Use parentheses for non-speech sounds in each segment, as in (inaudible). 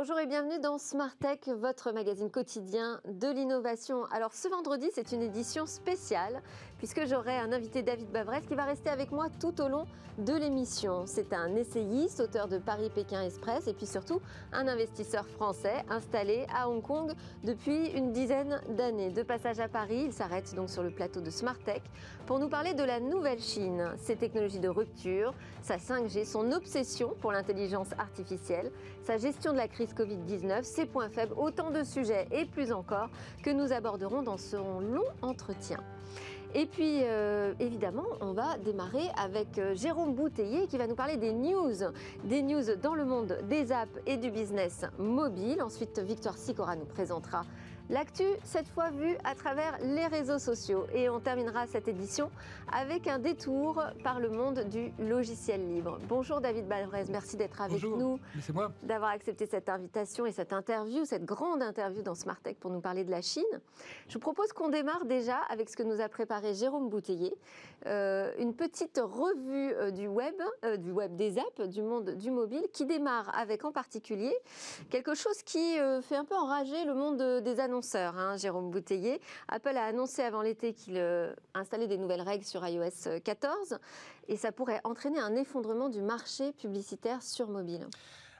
Bonjour et bienvenue dans Smart Tech, votre magazine quotidien de l'innovation. Alors ce vendredi, c'est une édition spéciale puisque j'aurai un invité David Bavrez qui va rester avec moi tout au long de l'émission. C'est un essayiste, auteur de Paris-Pékin Express et puis surtout un investisseur français installé à Hong Kong depuis une dizaine d'années. De passage à Paris, il s'arrête donc sur le plateau de Smart Tech pour nous parler de la nouvelle Chine, ses technologies de rupture, sa 5G, son obsession pour l'intelligence artificielle, sa gestion de la crise Covid-19, ses points faibles, autant de sujets et plus encore que nous aborderons dans ce long entretien. Et puis, euh, évidemment, on va démarrer avec euh, Jérôme Bouteiller qui va nous parler des news, des news dans le monde des apps et du business mobile. Ensuite, Victoire Sicora nous présentera L'actu, cette fois vue à travers les réseaux sociaux. Et on terminera cette édition avec un détour par le monde du logiciel libre. Bonjour David Balvrez, merci d'être avec nous. C'est moi. D'avoir accepté cette invitation et cette interview, cette grande interview dans Smart Tech pour nous parler de la Chine. Je vous propose qu'on démarre déjà avec ce que nous a préparé Jérôme Bouteiller, euh, une petite revue euh, du web, euh, du web des apps, du monde du mobile, qui démarre avec en particulier quelque chose qui fait un peu enrager le monde des annonces Hein, Jérôme Bouteiller. Apple a annoncé avant l'été qu'il euh, installait des nouvelles règles sur iOS 14 et ça pourrait entraîner un effondrement du marché publicitaire sur mobile.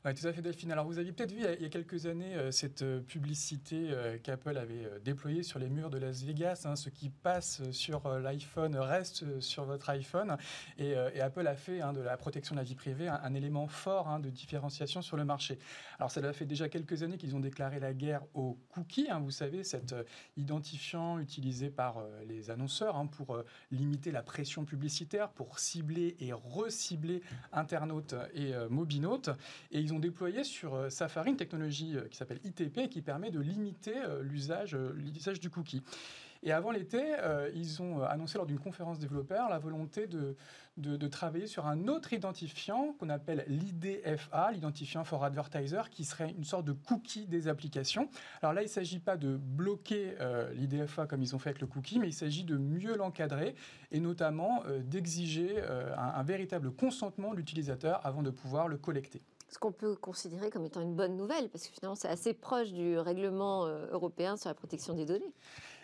Oui, tout à fait, Delphine. Alors, vous aviez peut-être vu il y a quelques années euh, cette euh, publicité euh, qu'Apple avait déployée sur les murs de Las Vegas. Hein, ce qui passe sur l'iPhone reste sur votre iPhone. Et, Apple a fait hein, de la protection de la vie privée un, élément fort hein, de différenciation sur le marché. Alors, ça fait déjà quelques années qu'ils ont déclaré la guerre aux cookies. vous savez, cet identifiant utilisé par les annonceurs pour limiter la pression publicitaire, pour cibler et recibler internautes et mobinautes. Et ils ont déployé sur euh, Safari une technologie euh, qui s'appelle ITP qui permet de limiter euh, l'usage du cookie. Et avant l'été, ils ont annoncé lors d'une conférence développeur la volonté de, travailler sur un autre identifiant qu'on appelle l'IDFA, l'identifiant for advertiser, qui serait une sorte de cookie des applications. Alors là, il ne s'agit pas de bloquer l'IDFA comme ils ont fait avec le cookie, mais il s'agit de mieux l'encadrer et notamment d'exiger un véritable consentement de l'utilisateur avant de pouvoir le collecter ce qu'on peut considérer comme étant une bonne nouvelle, parce que finalement c'est assez proche du règlement euh, européen sur la protection des données.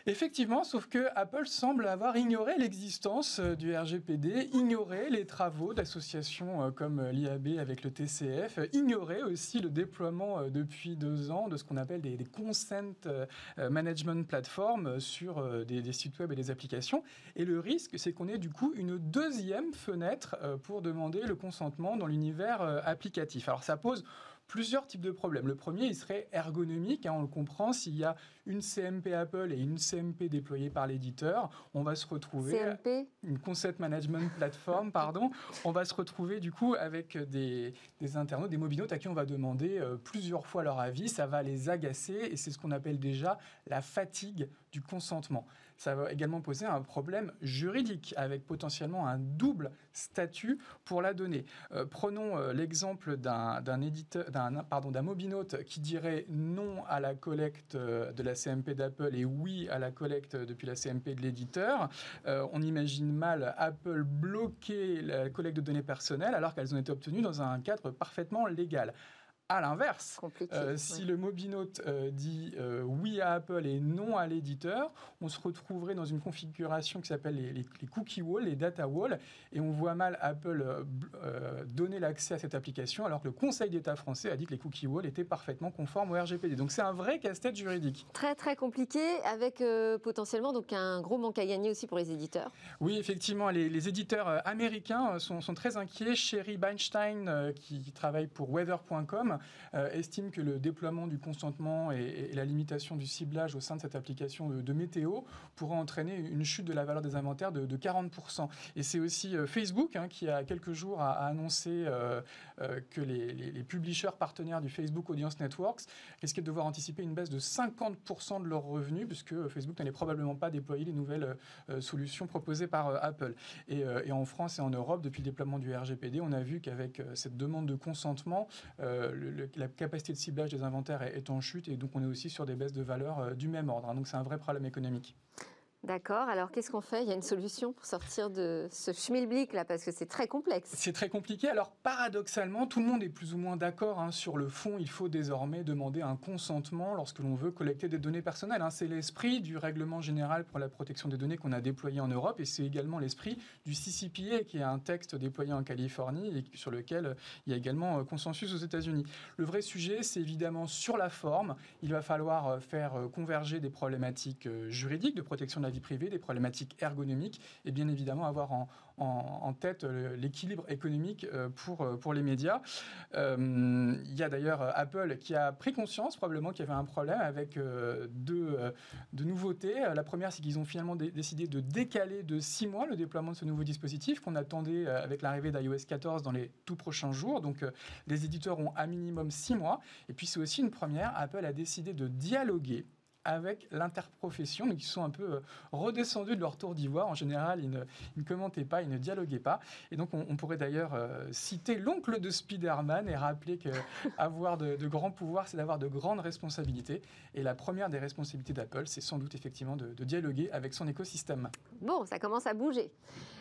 Effectivement, sauf que Apple semble avoir ignoré l'existence euh, du RGPD, ignoré les travaux d'associations euh, comme euh, l'IAB avec le TCF, ignoré aussi le déploiement depuis deux ans de ce qu'on appelle des, consent management platforms sur des, des, sites web et des applications. Et le risque, c'est qu'on ait du coup une deuxième fenêtre pour demander le consentement dans l'univers applicatif. Alors ça pose plusieurs types de problèmes. Le premier, il serait ergonomique. Hein, on le comprend, s'il y a une CMP Apple et une CMP déployée par l'éditeur, on va se retrouver CMP une concept management platform, pardon. On va se retrouver du coup avec des, des internautes, des mobinautes à qui on va demander euh, plusieurs fois leur avis. Ça va les agacer et c'est ce qu'on appelle déjà la fatigue du consentement ça va également poser un problème juridique avec potentiellement un double statut pour la donnée. Euh, prenons euh, l'exemple d'un éditeur, pardon, d'un mobinote qui dirait non à la collecte euh, de la CMP d'Apple et oui à la collecte depuis la CMP de l'éditeur. on imagine mal Apple bloquer la collecte de données personnelles alors qu'elles ont été obtenues dans un cadre parfaitement légal. À l'inverse, euh, si le mobinote euh, dit euh, oui à Apple et non à l'éditeur, on se retrouverait dans une configuration qui s'appelle les, cookie walls, les data walls, et on voit mal Apple donner l'accès à cette application alors que le Conseil d'État français a dit que les cookie walls étaient parfaitement conformes au RGPD. Donc c'est un vrai casse-tête juridique. Très très compliqué avec potentiellement donc un gros manque à gagner aussi pour les éditeurs. Oui, effectivement, les, éditeurs américains sont, très inquiets. Sherry Beinstein, qui travaille pour weather.com, euh, estime que le déploiement du consentement et, la limitation du ciblage au sein de cette application de, météo pourrait entraîner une chute de la valeur des inventaires de, 40%. Et c'est aussi euh, Facebook hein, qui, a quelques jours, a, annoncé euh, que les, les, publishers partenaires du Facebook Audience Networks risquaient de devoir anticiper une baisse de 50% de leurs revenus, puisque Facebook n'allait probablement pas déployer les nouvelles solutions proposées par Apple. Et, en France et en Europe, depuis le déploiement du RGPD, on a vu qu'avec cette demande de consentement, la capacité de ciblage des inventaires est, en chute et donc on est aussi sur des baisses de valeur euh, du même ordre. Hein. donc c'est un vrai problème économique. D'accord. Alors, qu'est-ce qu'on fait? Il y a une solution pour sortir de ce schmilblick là, parce que c'est très complexe. C'est très compliqué. Alors, paradoxalement, tout le monde est plus ou moins d'accord hein, sur le fond. Il faut désormais demander un consentement lorsque l'on veut collecter des données personnelles. Hein. C'est l'esprit du règlement général pour la protection des données qu'on a déployé en Europe, et c'est également l'esprit du CCPA, qui est un texte déployé en Californie et sur lequel il y a également euh, consensus aux États-Unis. Le vrai sujet, c'est évidemment sur la forme. Il va falloir euh, faire euh, converger des problématiques juridiques de protection de la vie privée, des problématiques ergonomiques et bien évidemment avoir en, tête euh, l'équilibre économique euh, pour, euh, pour les médias. il y a d'ailleurs Apple qui a pris conscience probablement qu'il y avait un problème avec deux, deux nouveautés. La première, c'est qu'ils ont finalement décidé de décaler de six mois le déploiement de ce nouveau dispositif qu'on attendait avec l'arrivée d'iOS 14 dans les tout prochains jours. Donc les éditeurs ont à minimum six mois. Et puis c'est aussi une première, Apple a décidé de dialoguer avec l'interprofession, mais qui sont un peu euh, redescendus de leur tour d'ivoire. En général, ils ne, commentaient pas, ils ne dialoguaient pas. Et donc, on, pourrait d'ailleurs euh, citer l'oncle de Spider-Man et rappeler qu'avoir (laughs) de, de grands pouvoirs, c'est d'avoir de grandes responsabilités. Et la première des responsabilités d'Apple, c'est sans doute effectivement de, dialoguer avec son écosystème. Bon, ça commence à bouger.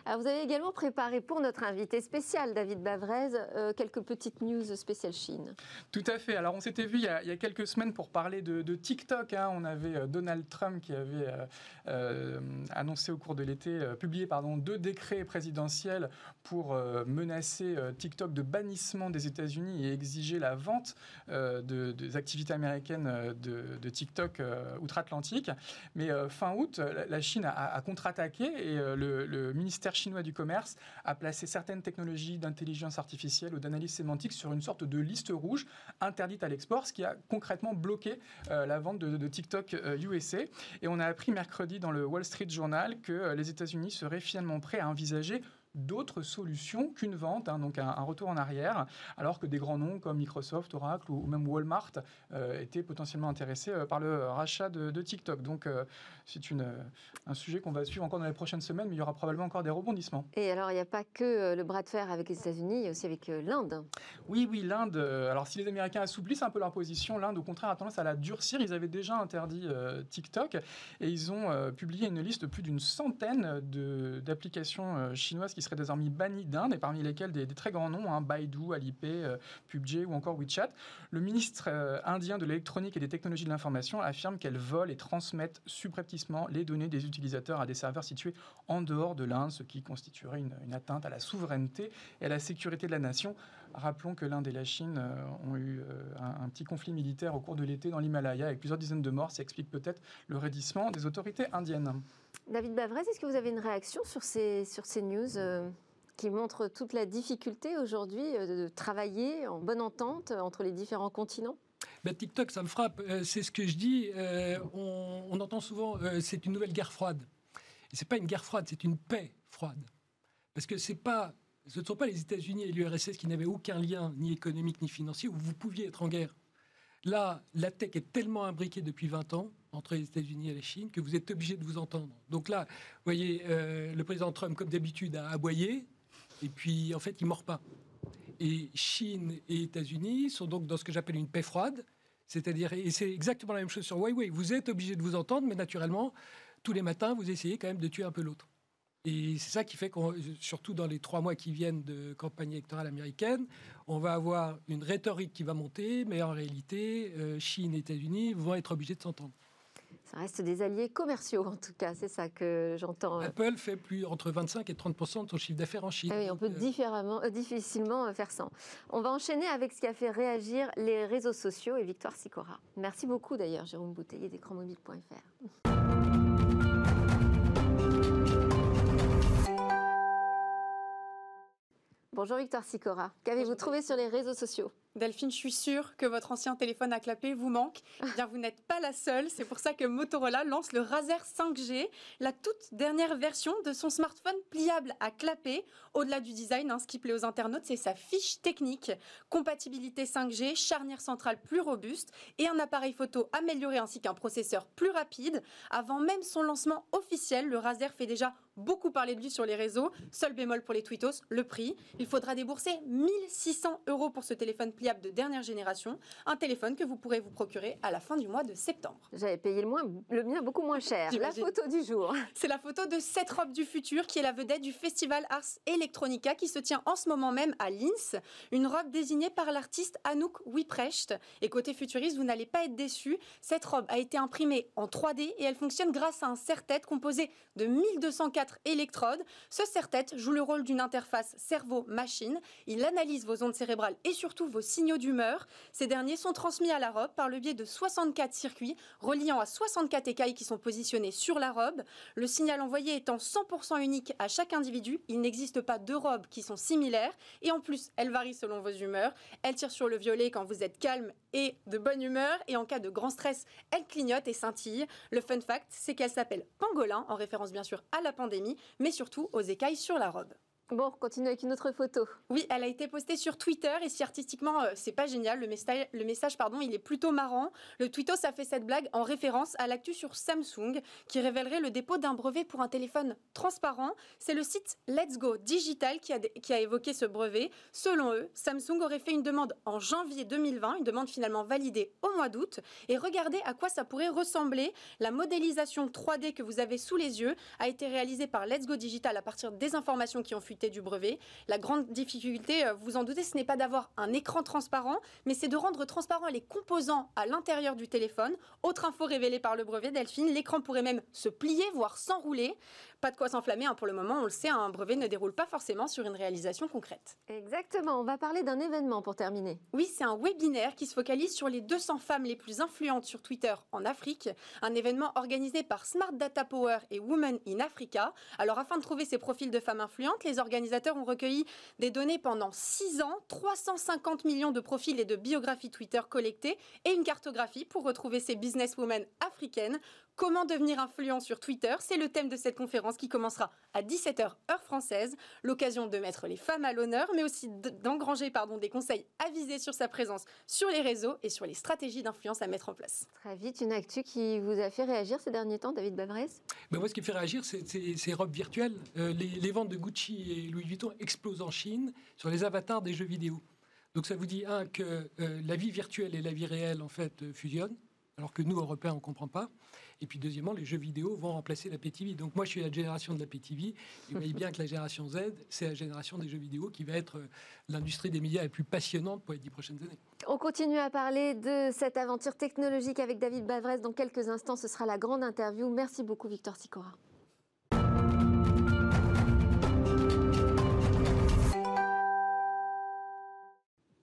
Alors, vous avez également préparé pour notre invité spécial, David Bavrez, euh, quelques petites news spéciales Chine. Tout à fait. Alors, on s'était vu il y, a, quelques semaines pour parler de, TikTok. Hein. On a avait euh, Donald Trump qui avait euh, euh, annoncé au cours de l'été, publié pardon, deux décrets présidentiels pour menacer TikTok de bannissement des États-Unis et exiger la vente des activités américaines de, TikTok outre-Atlantique. Mais fin août, la Chine a, contre-attaqué et le, ministère chinois du commerce a placé certaines technologies d'intelligence artificielle ou d'analyse sémantique sur une sorte de liste rouge interdite à l'export, ce qui a concrètement bloqué la vente de TikTok Euh, Et on a appris mercredi dans le Wall Street Journal que euh, les États-Unis seraient finalement prêts à envisager d'autres solutions qu'une vente, hein, donc un, retour en arrière, alors que des grands noms comme Microsoft, Oracle ou, même Walmart euh, étaient potentiellement intéressés euh, par le rachat de, TikTok. Donc euh, c'est un sujet qu'on va suivre encore dans les prochaines semaines, mais il y aura probablement encore des rebondissements. Et alors il n'y a pas que le bras de fer avec les États-Unis, il y a aussi avec l'Inde. Oui, oui, l'Inde. alors si les Américains assouplissent un peu leur position, l'Inde au contraire a tendance à la durcir. Ils avaient déjà interdit TikTok et ils ont publié une liste de plus d'une centaine d'applications chinoises qui seraient désormais bannis d'Inde, et parmi lesquels des, très grands noms, hein, Baidu, Alipay, euh, PUBG ou encore WeChat. Le ministre euh, indien de l'électronique et des technologies de l'information affirme qu'elles volent et transmettent subrepticement les données des utilisateurs à des serveurs situés en dehors de l'Inde, ce qui constituerait une, atteinte à la souveraineté et à la sécurité de la nation. Rappelons que l'Inde et la Chine euh, ont eu un, petit conflit militaire au cours de l'été dans l'Himalaya avec plusieurs dizaines de morts. Ça explique peut-être le raidissement des autorités indiennes. David Bavrez, est-ce que vous avez une réaction sur ces, sur ces news euh, qui montrent toute la difficulté aujourd'hui euh, de travailler en bonne entente entre les différents continents? Ben, TikTok, ça me frappe. Euh, c'est ce que je dis. on, entend souvent, c'est une nouvelle guerre froide. Et c'est pas une guerre froide, c'est une paix froide. Parce que c'est pas, ce ne sont pas les États-Unis et l'URSS qui n'avaient aucun lien, ni économique ni financier, où vous pouviez être en guerre. Là, la tech est tellement imbriquée depuis 20 ans entre les États-Unis et la Chine que vous êtes obligé de vous entendre. Donc là, vous voyez, euh, le président Trump, comme d'habitude, a aboyé, et puis en fait, il mord pas. Et Chine et États-Unis sont donc dans ce que j'appelle une paix froide, c'est-à-dire, et c'est exactement la même chose sur Huawei, vous êtes obligé de vous entendre, mais naturellement, tous les matins, vous essayez quand même de tuer un peu l'autre. Et c'est ça qui fait qu'on, surtout dans les trois mois qui viennent de campagne électorale américaine, on va avoir une rhétorique qui va monter, mais en réalité, euh, Chine et États-Unis vont être obligés de s'entendre. Ça reste des alliés commerciaux, en tout cas, c'est ça que j'entends. Apple fait plus entre 25 et 30% de son chiffre d'affaires en Chine. Ah oui, on peut euh, différemment, euh, difficilement faire ça. On va enchaîner avec ce qui a fait réagir les réseaux sociaux et Victoire Sicora. Merci beaucoup d'ailleurs, Jérôme Bouteiller d'écranmobile.fr. Bonjour Victoire Sicora. Qu'avez-vous trouvé sur les réseaux sociaux? Delphine, je suis sûre que votre ancien téléphone à clapper vous manque. Eh bien, vous n'êtes pas la seule. C'est pour ça que Motorola lance le Razer 5G, la toute dernière version de son smartphone pliable à clapper. Au-delà du design, hein, ce qui plaît aux internautes, c'est sa fiche technique. Compatibilité 5G, charnière centrale plus robuste et un appareil photo amélioré ainsi qu'un processeur plus rapide. Avant même son lancement officiel, le Razer fait déjà beaucoup parler de lui sur les réseaux. Seul bémol pour les tweetos, le prix. Il faudra débourser 1600 euros pour ce téléphone pliable pliable de dernière génération, un téléphone que vous pourrez vous procurer à la fin du mois de septembre. J'avais payé le, moins, le mien beaucoup moins cher. La photo du jour. (laughs) C'est la photo de cette robe du futur qui est la vedette du festival Ars Electronica qui se tient en ce moment même à Linz. Une robe désignée par l'artiste Anouk Wiprecht. Et côté futuriste, vous n'allez pas être déçus. Cette robe a été imprimée en 3D et elle fonctionne grâce à un serre-tête composé de 1204 électrodes. Ce serre-tête joue le rôle d'une interface cerveau-machine. Il analyse vos ondes cérébrales et surtout vos signaux d'humeur. Ces derniers sont transmis à la robe par le biais de 64 circuits reliant à 64 écailles qui sont positionnés sur la robe. Le signal envoyé étant 100% unique à chaque individu, il n'existe pas deux robes qui sont similaires et en plus, elles varient selon vos humeurs. Elle tire sur le violet quand vous êtes calme et de bonne humeur et en cas de grand stress, elle clignote et scintille. Le fun fact, c'est qu'elle s'appelle Pangolin en référence bien sûr à la pandémie, mais surtout aux écailles sur la robe. Bon, on continue avec une autre photo. Oui, elle a été postée sur Twitter et si artistiquement euh, c'est pas génial, le message, pardon, il est plutôt marrant. Le Twittos a fait cette blague en référence à l'actu sur Samsung qui révélerait le dépôt d'un brevet pour un téléphone transparent. C'est le site Let's Go Digital qui a, qui a évoqué ce brevet. Selon eux, Samsung aurait fait une demande en janvier 2020, une demande finalement validée au mois d'août. Et regardez à quoi ça pourrait ressembler. La modélisation 3D que vous avez sous les yeux a été réalisée par Let's Go Digital à partir des informations qui ont fuité du brevet. La grande difficulté, euh, vous en doutez, ce n'est pas d'avoir un écran transparent, mais c'est de rendre transparent les composants à l'intérieur du téléphone. Autre info révélée par le brevet, Delphine, l'écran pourrait même se plier, voire s'enrouler. Pas de quoi s'enflammer, hein, pour le moment, on le sait, un brevet ne déroule pas forcément sur une réalisation concrète. Exactement, on va parler d'un événement pour terminer. Oui, c'est un webinaire qui se focalise sur les 200 femmes les plus influentes sur Twitter en Afrique. Un événement organisé par Smart Data Power et Women in Africa. Alors, afin de trouver ces profils de femmes influentes, les organisateurs ont recueilli des données pendant 6 ans, 350 millions de profils et de biographies Twitter collectées et une cartographie pour retrouver ces businesswomen africaines. Comment devenir influent sur Twitter C'est le thème de cette conférence qui commencera à 17h heure française. L'occasion de mettre les femmes à l'honneur, mais aussi d'engranger pardon, des conseils avisés sur sa présence sur les réseaux et sur les stratégies d'influence à mettre en place. Très vite, une actu qui vous a fait réagir ces derniers temps, David Bavrez Ben moi, ce qui me fait réagir, c'est ces robes virtuelles. Euh, les, les ventes de Gucci et Louis Vuitton explosent en Chine sur les avatars des jeux vidéo. Donc ça vous dit, un, que euh, la vie virtuelle et la vie réelle, en fait, euh, fusionnent, alors que nous, Européens, on ne comprend pas. Et puis, deuxièmement, les jeux vidéo vont remplacer la PTV. Donc moi, je suis la génération de la PTV. Vous voyez bien que la génération Z, c'est la génération des jeux vidéo qui va être euh, l'industrie des médias la plus passionnante pour les dix prochaines années. On continue à parler de cette aventure technologique avec David Bavrez. Dans quelques instants, ce sera la grande interview. Merci beaucoup, Victor Sicora.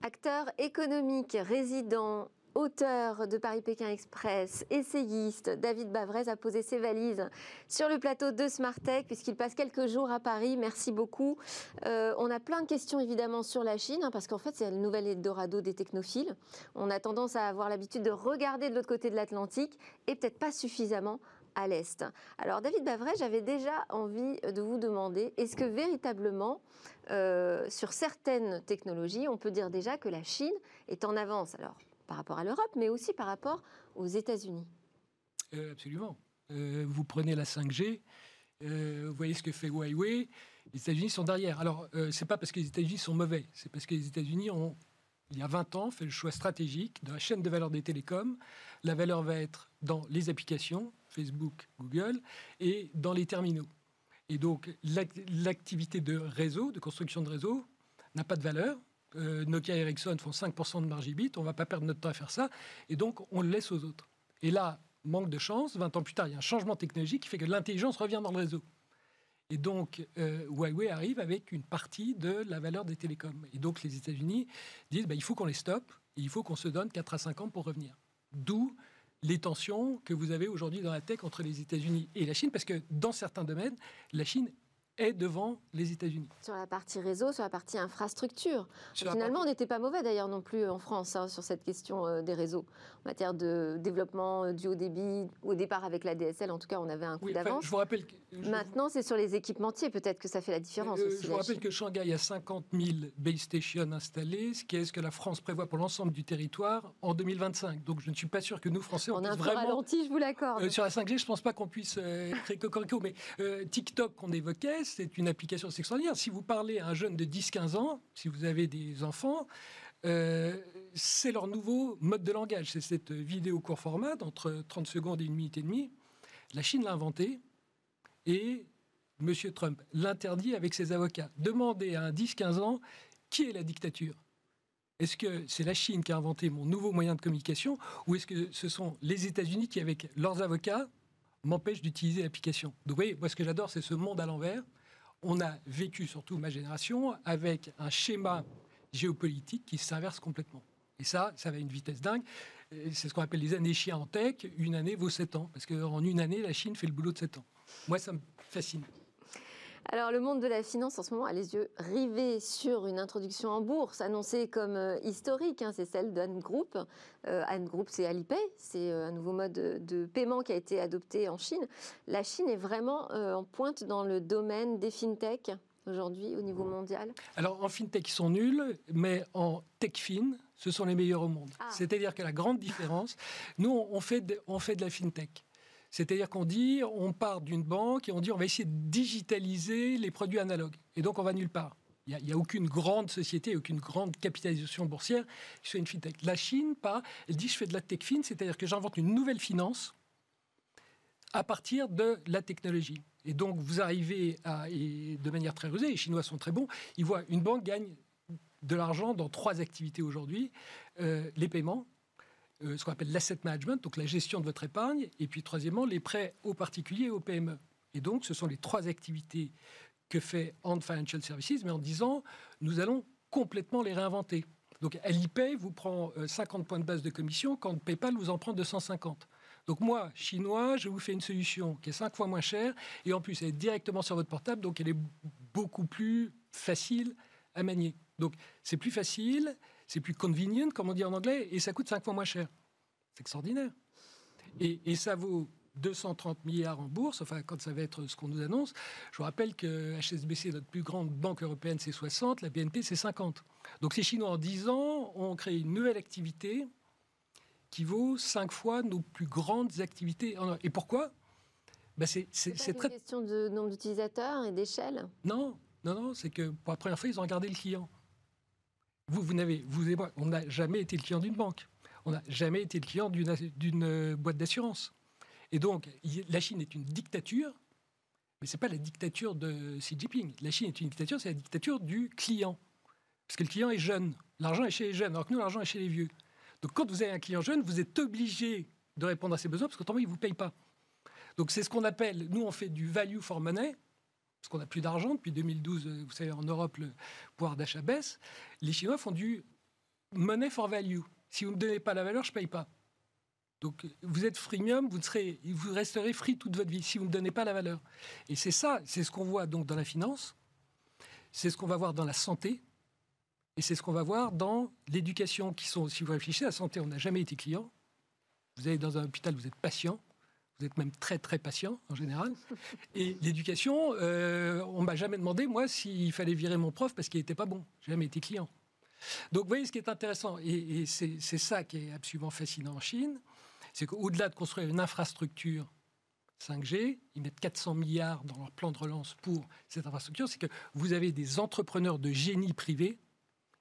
Acteur économique, résident, auteur de Paris-Pékin Express, essayiste, David Bavrez a posé ses valises sur le plateau de Smartech puisqu'il passe quelques jours à Paris. Merci beaucoup. Euh, on a plein de questions évidemment sur la Chine hein, parce qu'en fait c'est le nouvel Eldorado des technophiles. On a tendance à avoir l'habitude de regarder de l'autre côté de l'Atlantique et peut-être pas suffisamment à l'Est. Alors David Bavrez, j'avais déjà envie de vous demander, est-ce que véritablement, euh, sur certaines technologies, on peut dire déjà que la Chine est en avance? Alors par rapport à l'Europe, mais aussi par rapport aux États-Unis. Euh, absolument. Euh, vous prenez la 5G, euh, vous voyez ce que fait Huawei. Les États-Unis sont derrière. Alors, euh, c'est pas parce que les États-Unis sont mauvais, c'est parce que les États-Unis ont, il y a 20 ans, fait le choix stratégique de la chaîne de valeur des télécoms. La valeur va être dans les applications, Facebook, Google, et dans les terminaux. Et donc, l'ac- l'activité de réseau, de construction de réseau, n'a pas de valeur. Euh, Nokia et Ericsson font 5% de marge EBIT, on ne va pas perdre notre temps à faire ça, et donc on le laisse aux autres. Et là, manque de chance, 20 ans plus tard, il y a un changement technologique qui fait que l'intelligence revient dans le réseau. Et donc, euh, Huawei arrive avec une partie de la valeur des télécoms. Et donc, les États-Unis disent bah, il faut qu'on les stoppe, il faut qu'on se donne 4 à 5 ans pour revenir. D'où les tensions que vous avez aujourd'hui dans la tech entre les États-Unis et la Chine, parce que dans certains domaines, la Chine est devant les États-Unis. Sur la partie réseau, sur la partie infrastructure. Sur Finalement, on n'était pas mauvais d'ailleurs non plus en France hein, sur cette question euh, des réseaux. En matière de développement euh, du haut débit, au départ avec la DSL, en tout cas, on avait un coup Oui, enfin, d'avance. je vous rappelle que, je- Maintenant, c'est sur les équipementiers, peut-être que ça fait la différence Euh, aussi. je vous rappelle que Shanghai a 50 000 base stations installées, ce qui est ce que la France prévoit pour l'ensemble du territoire en 2025. Donc je ne suis pas sûr que nous, Français, on, On a un peu vraiment... ralenti, je vous l'accorde. Sur la 5G, je ne pense pas qu'on puisse (laughs) créer cocorico, mais TikTok qu'on évoquait, c'est une application extraordinaire. Si vous parlez à un jeune de 10-15 ans, si vous avez des enfants, euh, c'est leur nouveau mode de langage. C'est cette vidéo court format d'entre 30 secondes et une minute et demie. La Chine l'a inventé et M. Trump l'interdit avec ses avocats. Demandez à un 10-15 ans qui est la dictature? Est-ce que c'est la Chine qui a inventé mon nouveau moyen de communication ou est-ce que ce sont les États-Unis qui, avec leurs avocats, m'empêchent d'utiliser l'application Donc vous voyez, moi ce que j'adore, c'est ce monde à l'envers. On a vécu, surtout ma génération, avec un schéma géopolitique qui s'inverse complètement. Et ça, ça va à une vitesse dingue. C'est ce qu'on appelle les années chiens en tech. Une année vaut 7 ans. Parce qu'en une année, la Chine fait le boulot de 7 ans. Moi, ça me fascine. Alors, le monde de la finance en ce moment a les yeux rivés sur une introduction en bourse annoncée comme euh, historique. Hein, c'est celle d'Anne Group. Euh, Group, c'est Alipay. C'est euh, un nouveau mode de, paiement qui a été adopté en Chine. La Chine est vraiment en pointe dans le domaine des fintech aujourd'hui au niveau mondial Alors, en fintech, ils sont nuls, mais en tech-fin, ce sont les meilleurs au monde. Ah. C'est-à-dire que la grande différence, nous, on fait on fait de la fintech. C'est-à-dire qu'on dit, on part d'une banque et on dit, on va essayer de digitaliser les produits analogues. Et donc, on va nulle part. Il n'y a, aucune grande société, aucune grande capitalisation boursière qui soit une fintech. La Chine, pas. Elle dit, je fais de la tech fin, c'est-à-dire que j'invente une nouvelle finance à partir de la technologie. Et donc, vous arrivez à, et de manière très rusée, les Chinois sont très bons, ils voient une banque gagne de l'argent dans trois activités aujourd'hui. Euh, les paiements, euh, ce qu'on appelle l'asset management, donc la gestion de votre épargne, et puis troisièmement, les prêts aux particuliers et aux PME. Et donc, ce sont les trois activités que fait Ant Financial Services, mais en disant, nous allons complètement les réinventer. Donc, Alipay vous prend 50 euh, points de base de commission quand PayPal vous en prend 250. Donc moi, chinois, je vous fais une solution qui est cinq fois moins chère et en plus elle est directement sur votre portable, donc elle est beaucoup plus facile à manier. Donc c'est plus facile, c'est plus convenient, comme on dit en anglais, et ça coûte cinq fois moins cher. C'est extraordinaire. Et, ça vaut 230 milliards en bourse, enfin quand ça va être ce qu'on nous annonce. Je vous rappelle que HSBC, notre plus grande banque européenne, c'est 60, la BNP, c'est 50. Donc ces Chinois, en 10 ans, ont créé une nouvelle activité qui vaut cinq fois nos plus grandes activités. Et pourquoi? Ben c'est, une question de nombre d'utilisateurs et d'échelle? Non, non, non, c'est que pour la première fois, ils ont regardé le client. Vous, vous n'avez, vous et moi, on n'a jamais été le client d'une banque. On n'a jamais été le client d'une, euh, boîte d'assurance. Et donc, la Chine est une dictature, mais ce n'est pas la dictature de Xi Jinping. La Chine est une dictature, c'est la dictature du client. Parce que le client est jeune. L'argent est chez les jeunes, alors que nous, l'argent est chez les vieux. Donc, quand vous avez un client jeune, vous êtes obligé de répondre à ses besoins, parce qu'autrement, il ne vous paye pas. Donc, c'est ce qu'on appelle, nous, on fait du value for money parce qu'on n'a plus d'argent. Depuis 2012, euh, vous savez, en Europe, le pouvoir d'achat baisse. Les Chinois font du money for value. Si vous ne donnez pas la valeur, je ne paye pas. Donc, vous êtes freemium, vous, serez, vous resterez free toute votre vie si vous ne donnez pas la valeur. Et c'est ça, c'est ce qu'on voit donc dans la finance, c'est ce qu'on va voir dans la santé, et c'est ce qu'on va voir dans l'éducation, qui sont, si vous réfléchissez, à la santé, on n'a jamais été client. Vous allez dans un hôpital, vous êtes patient. Vous êtes même très très patient en général. Et l'éducation, euh, on m'a jamais demandé moi s'il fallait virer mon prof parce qu'il n'était pas bon. J'ai jamais été client. Donc vous voyez ce qui est intéressant, et, c'est ça qui est absolument fascinant en Chine, c'est qu'au-delà de construire une infrastructure 5G, ils mettent 400 milliards dans leur plan de relance pour cette infrastructure, c'est que vous avez des entrepreneurs de génie privé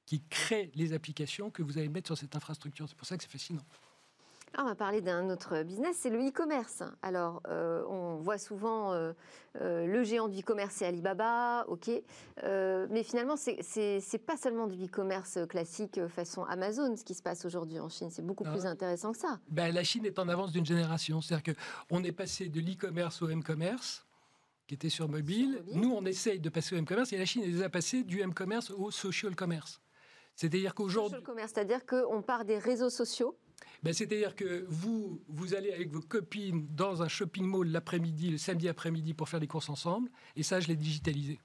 qui créent les applications que vous allez mettre sur cette infrastructure. C'est pour ça que c'est fascinant. Ah, on va parler d'un autre business, c'est le e-commerce. Alors, euh, on voit souvent euh, euh, le géant du e-commerce, c'est Alibaba, ok. mais finalement, c'est pas seulement du e-commerce classique façon Amazon, ce qui se passe aujourd'hui en Chine. C'est beaucoup plus intéressant que ça. Ben, la Chine est en avance d'une génération. C'est-à-dire qu'on est passé de l'e-commerce au m-commerce qui était sur mobile. Nous, on essaye de passer au m-commerce et la Chine est déjà passée du m-commerce au social commerce. C'est-à-dire qu'aujourd'hui. Social commerce, c'est-à-dire qu'on part des réseaux sociaux ben, C'est-à-dire que vous, vous allez avec vos copines dans un shopping mall l'après-midi, le samedi après-midi pour faire des courses ensemble, et ça, je l'ai digitalisé.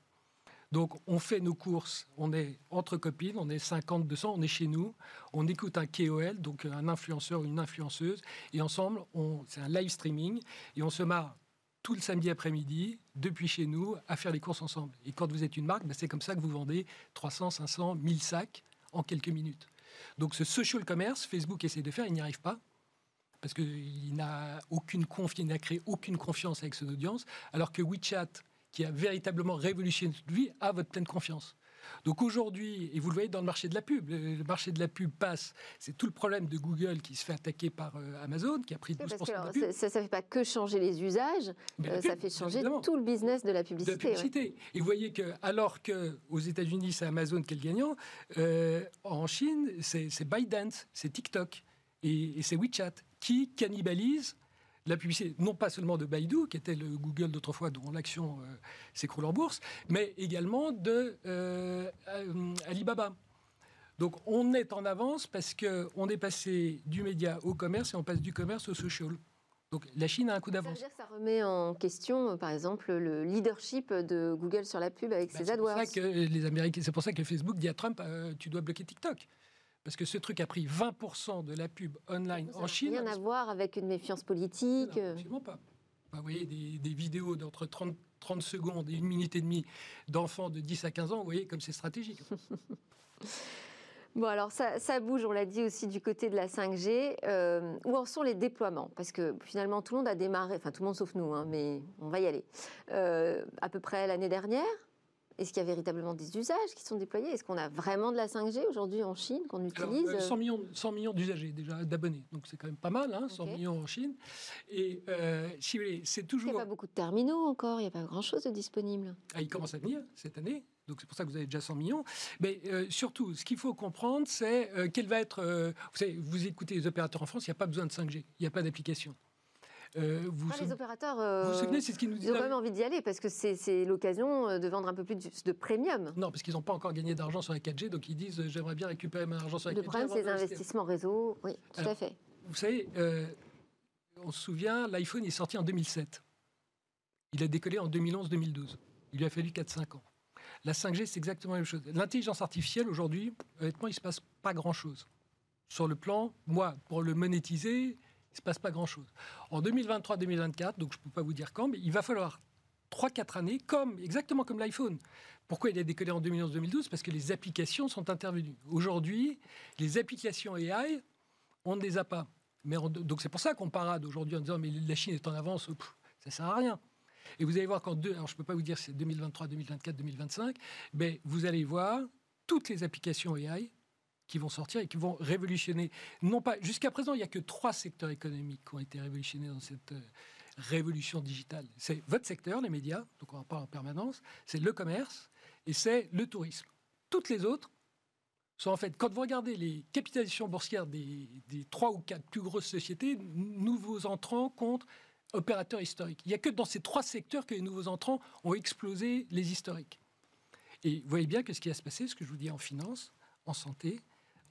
Donc, on fait nos courses, on est entre copines, on est 50, 200, on est chez nous, on écoute un KOL, donc un influenceur ou une influenceuse, et ensemble, c'est un live streaming, et on se marre tout le samedi après-midi, depuis chez nous, à faire les courses ensemble. Et quand vous êtes une marque, ben, c'est comme ça que vous vendez 300, 500, 1000 sacs en quelques minutes. Donc ce social commerce, Facebook essaie de faire, il n'y arrive pas parce qu'il n'a aucune confiance, il n'a créé aucune confiance avec son audience, alors que WeChat, qui a véritablement révolutionné toute vie, a votre pleine confiance. Donc aujourd'hui, et vous le voyez dans le marché de la pub, le, marché de la pub passe, c'est tout le problème de Google qui se fait attaquer par euh, Amazon, qui a pris 12% de la pub. Ça ne fait pas que changer les usages, euh, ça fait changer tout le business de la publicité. De la publicité. Et vous voyez que, alors qu'aux États-Unis, c'est Amazon qui est le gagnant, euh, en Chine, c'est ByteDance, c'est TikTok et, et c'est WeChat qui cannibalise la publicité, non pas seulement de Baidu, qui était le Google d'autrefois dont l'action euh, s'écroule en bourse, mais également de euh, euh, Alibaba. Donc on est en avance parce qu'on est passé du média au commerce et on passe du commerce au social. Donc la Chine a un coup d'avance. Ça remet en question, par exemple, le leadership de Google sur la pub avec bah, ses AdWords. C'est pour ça que les Américains, c'est pour ça que Facebook dit à Trump, tu dois bloquer TikTok. Parce que ce truc a pris 20% de la pub online en Chine. Rien à voir avec une méfiance politique. Non, absolument pas. vous voyez des, vidéos d'entre 30, 30, secondes et une minute et demie d'enfants de 10 à 15 ans, vous voyez comme c'est stratégique. (laughs) Bon, alors ça, ça, bouge, on l'a dit aussi du côté de la 5G. Euh, où en sont les déploiements? Parce que finalement, tout le monde a démarré, enfin tout le monde sauf nous, hein, mais on va y aller. Euh, à peu près l'année dernière, est-ce qu'il y a véritablement des usages qui sont déployés? Est-ce qu'on a vraiment de la 5G aujourd'hui en Chine qu'on utilise 100 euh, millions, 100 millions d'usagers déjà, d'abonnés. Donc c'est quand même pas mal, hein, 100 millions en Chine. Et euh, c'est toujours... Il n'y a pas beaucoup de terminaux encore, il n'y a pas grand-chose de disponible. Ah, il commence à venir cette année. Donc c'est pour ça que vous avez déjà 100 millions. Mais euh, surtout, ce qu'il faut comprendre, c'est quel va être... vous, savez, vous écoutez les opérateurs en France, il n'y a pas besoin de 5G, il n'y a pas d'application. Euh, vous les opérateurs euh, vous souvenez, c'est ce qu'ils nous disent. Ils ont quand même envie d'y aller parce que c'est l'occasion euh, de vendre un peu plus de, premium. Non, parce qu'ils n'ont pas encore gagné d'argent sur la 4G, donc ils disent j'aimerais bien récupérer mon argent sur la 4G. Le problème, c'est les investissements réseau. Oui, tout à fait. Vous savez, on se souvient, l'iPhone est sorti en 2007. Il a décollé en 2011-2012. Il lui a fallu 4-5 ans. La 5G, c'est exactement la même chose. L'intelligence artificielle, aujourd'hui, honnêtement, il ne se passe pas grand-chose. Sur le plan, moi, pour le monétiser, il ne se passe pas grand-chose. En 2023-2024, donc je ne peux pas vous dire quand, mais il va falloir 3-4 années, comme, exactement comme l'iPhone. Pourquoi il a décollé en 2011-2012 Parce que les applications sont intervenues. Aujourd'hui, les applications AI, on ne les a pas. Mais donc c'est pour ça qu'on parade aujourd'hui en disant mais la Chine est en avance, ça ne sert à rien. Et vous allez voir qu'en deux, alors je peux pas vous dire c'est 2023, 2024, 2025, mais vous allez voir toutes les applications AI qui vont sortir et qui vont révolutionner. Non pas jusqu'à présent, il n'y a que trois secteurs économiques qui ont été révolutionnés dans cette euh, révolution digitale. C'est votre secteur, les médias, donc on en parle en permanence. C'est le commerce et c'est le tourisme. Toutes les autres sont en fait, quand vous regardez les capitalisations boursières des, trois ou quatre plus grosses sociétés, nouveaux entrants contre opérateurs historiques. Il n'y a que dans ces trois secteurs que les nouveaux entrants ont explosé les historiques. Et vous voyez bien que ce qui va se passer, ce que je vous dis en finance, en santé,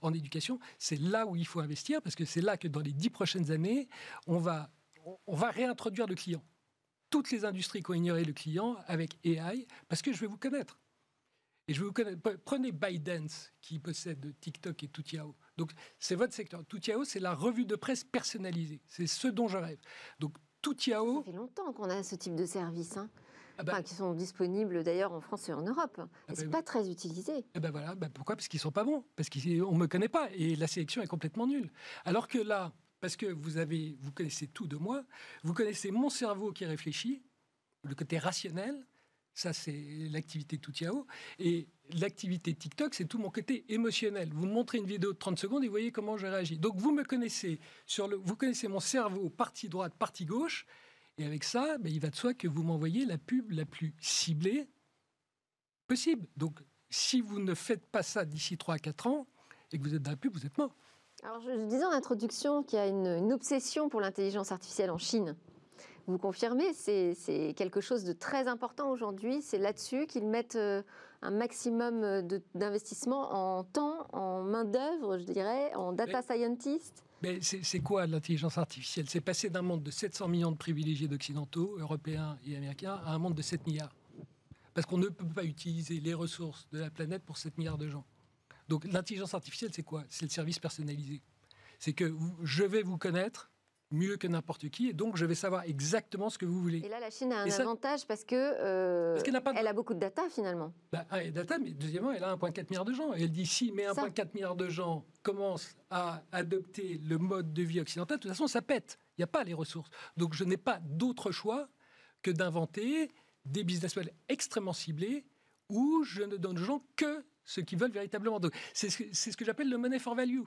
en éducation, c'est là où il faut investir parce que c'est là que dans les dix prochaines années, on va, on va réintroduire le client. Toutes les industries qui ont ignoré le client avec AI, parce que je vais vous connaître. Et je vais vous connaître. Prenez ByteDance, qui possède TikTok et Toutiao. Donc, c'est votre secteur. Toutiao, c'est la revue de presse personnalisée. C'est ce dont je rêve. Donc, Toutiao. Ça fait longtemps qu'on a ce type de service. Hein. Ah bah qui sont disponibles d'ailleurs en France et en Europe. Ah et c'est bah pas très utilisé. Eh ben voilà, bah pourquoi? Parce qu'ils sont pas bons, parce qu'on ne me connaît pas et la sélection est complètement nulle. Alors que là, parce que vous avez, vous connaissez tout de moi, vous connaissez mon cerveau qui réfléchit, le côté rationnel, ça c'est l'activité Toutiao, et l'activité TikTok, c'est tout mon côté émotionnel. Vous me montrez une vidéo de 30 secondes et vous voyez comment je réagis. Donc vous me connaissez sur le, vous connaissez mon cerveau partie droite, partie gauche, et avec ça, ben, il va de soi que vous m'envoyez la pub la plus ciblée possible. Donc, si vous ne faites pas ça d'ici 3 à 4 ans et que vous êtes dans la pub, vous êtes mort. Alors, je, disais en introduction qu'il y a une, obsession pour l'intelligence artificielle en Chine. Vous confirmez, c'est quelque chose de très important aujourd'hui. C'est là-dessus qu'ils mettent euh, un maximum d'investissement en temps, en main-d'œuvre, je dirais, en data scientist. Mais c'est quoi l'intelligence artificielle? C'est passer d'un monde de 700 millions de privilégiés d'occidentaux, européens et américains, à un monde de 7 milliards. Parce qu'on ne peut pas utiliser les ressources de la planète pour 7 milliards de gens. Donc l'intelligence artificielle, c'est quoi? C'est le service personnalisé. C'est que je vais vous connaître, mieux que n'importe qui, et donc je vais savoir exactement ce que vous voulez. Et là, la Chine a un avantage parce que euh, elle, a beaucoup de data finalement. Bah, elle a data, mais deuxièmement, elle a 1,4 milliard de gens. Et elle dit si, mais 1,4 milliard de gens commencent à adopter le mode de vie occidental, de toute façon, ça pète. Il n'y a pas les ressources. Donc je n'ai pas d'autre choix que d'inventer des business models extrêmement ciblés où je ne donne aux gens que ce qu'ils veulent véritablement. C'est ce, ce que j'appelle le money for value.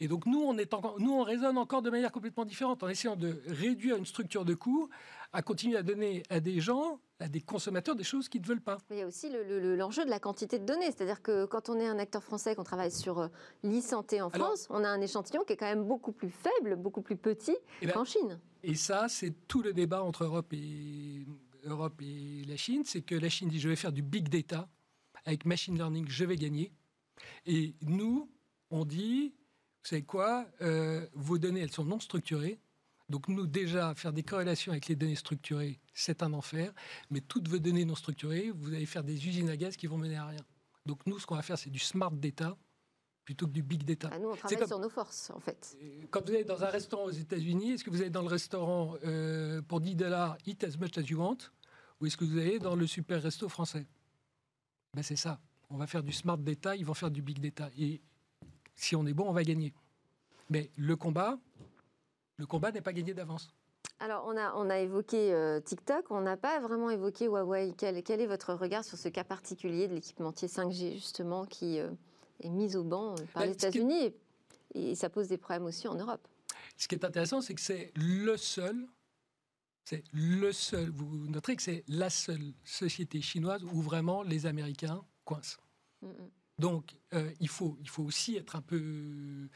Et donc nous, on, est encore, nous, on raisonne encore de manière complètement différente, en essayant de réduire une structure de coûts, à continuer à donner à des gens, à des consommateurs, des choses qu'ils ne veulent pas. Mais il y a aussi l'enjeu de la quantité de données. C'est-à-dire que quand on est un acteur français, qu'on travaille sur euh, l'e-santé en France, on a un échantillon qui est quand même beaucoup plus faible, beaucoup plus petit eh ben, qu'en Chine. Et ça, c'est tout le débat entre Europe et, Europe et la Chine. C'est que la Chine dit je vais faire du big data, avec machine learning, je vais gagner. Et nous, on dit savez quoi euh, Vos données, elles sont non structurées. Donc nous, déjà, faire des corrélations avec les données structurées, c'est un enfer. Mais toutes vos données non structurées, vous allez faire des usines à gaz qui vont mener à rien. Donc nous, ce qu'on va faire, c'est du smart data plutôt que du big data. Ah, nous, on travaille sur nos forces, en fait. Quand vous allez dans un restaurant aux États-Unis, est-ce que vous allez dans le restaurant euh, pour 10 dollars, eat as much as you want Ou est-ce que vous allez dans le super resto français? Ben, C'est ça. On va faire du smart data, ils vont faire du big data. Et si on est bon, on va gagner. Mais le combat, le combat n'est pas gagné d'avance. Alors, on a, on a évoqué euh, TikTok, on n'a pas vraiment évoqué Huawei. Quel, quel, est votre regard sur ce cas particulier de l'équipementier 5G, justement, qui euh, est mis au banc euh, par bah, les États-Unis et, ça pose des problèmes aussi en Europe? Ce qui est intéressant, c'est que c'est le seul, c'est le seul, vous noterez que c'est la seule société chinoise où vraiment les Américains coincent. Mm, mm. Donc, euh, il, faut, il faut aussi être un peu.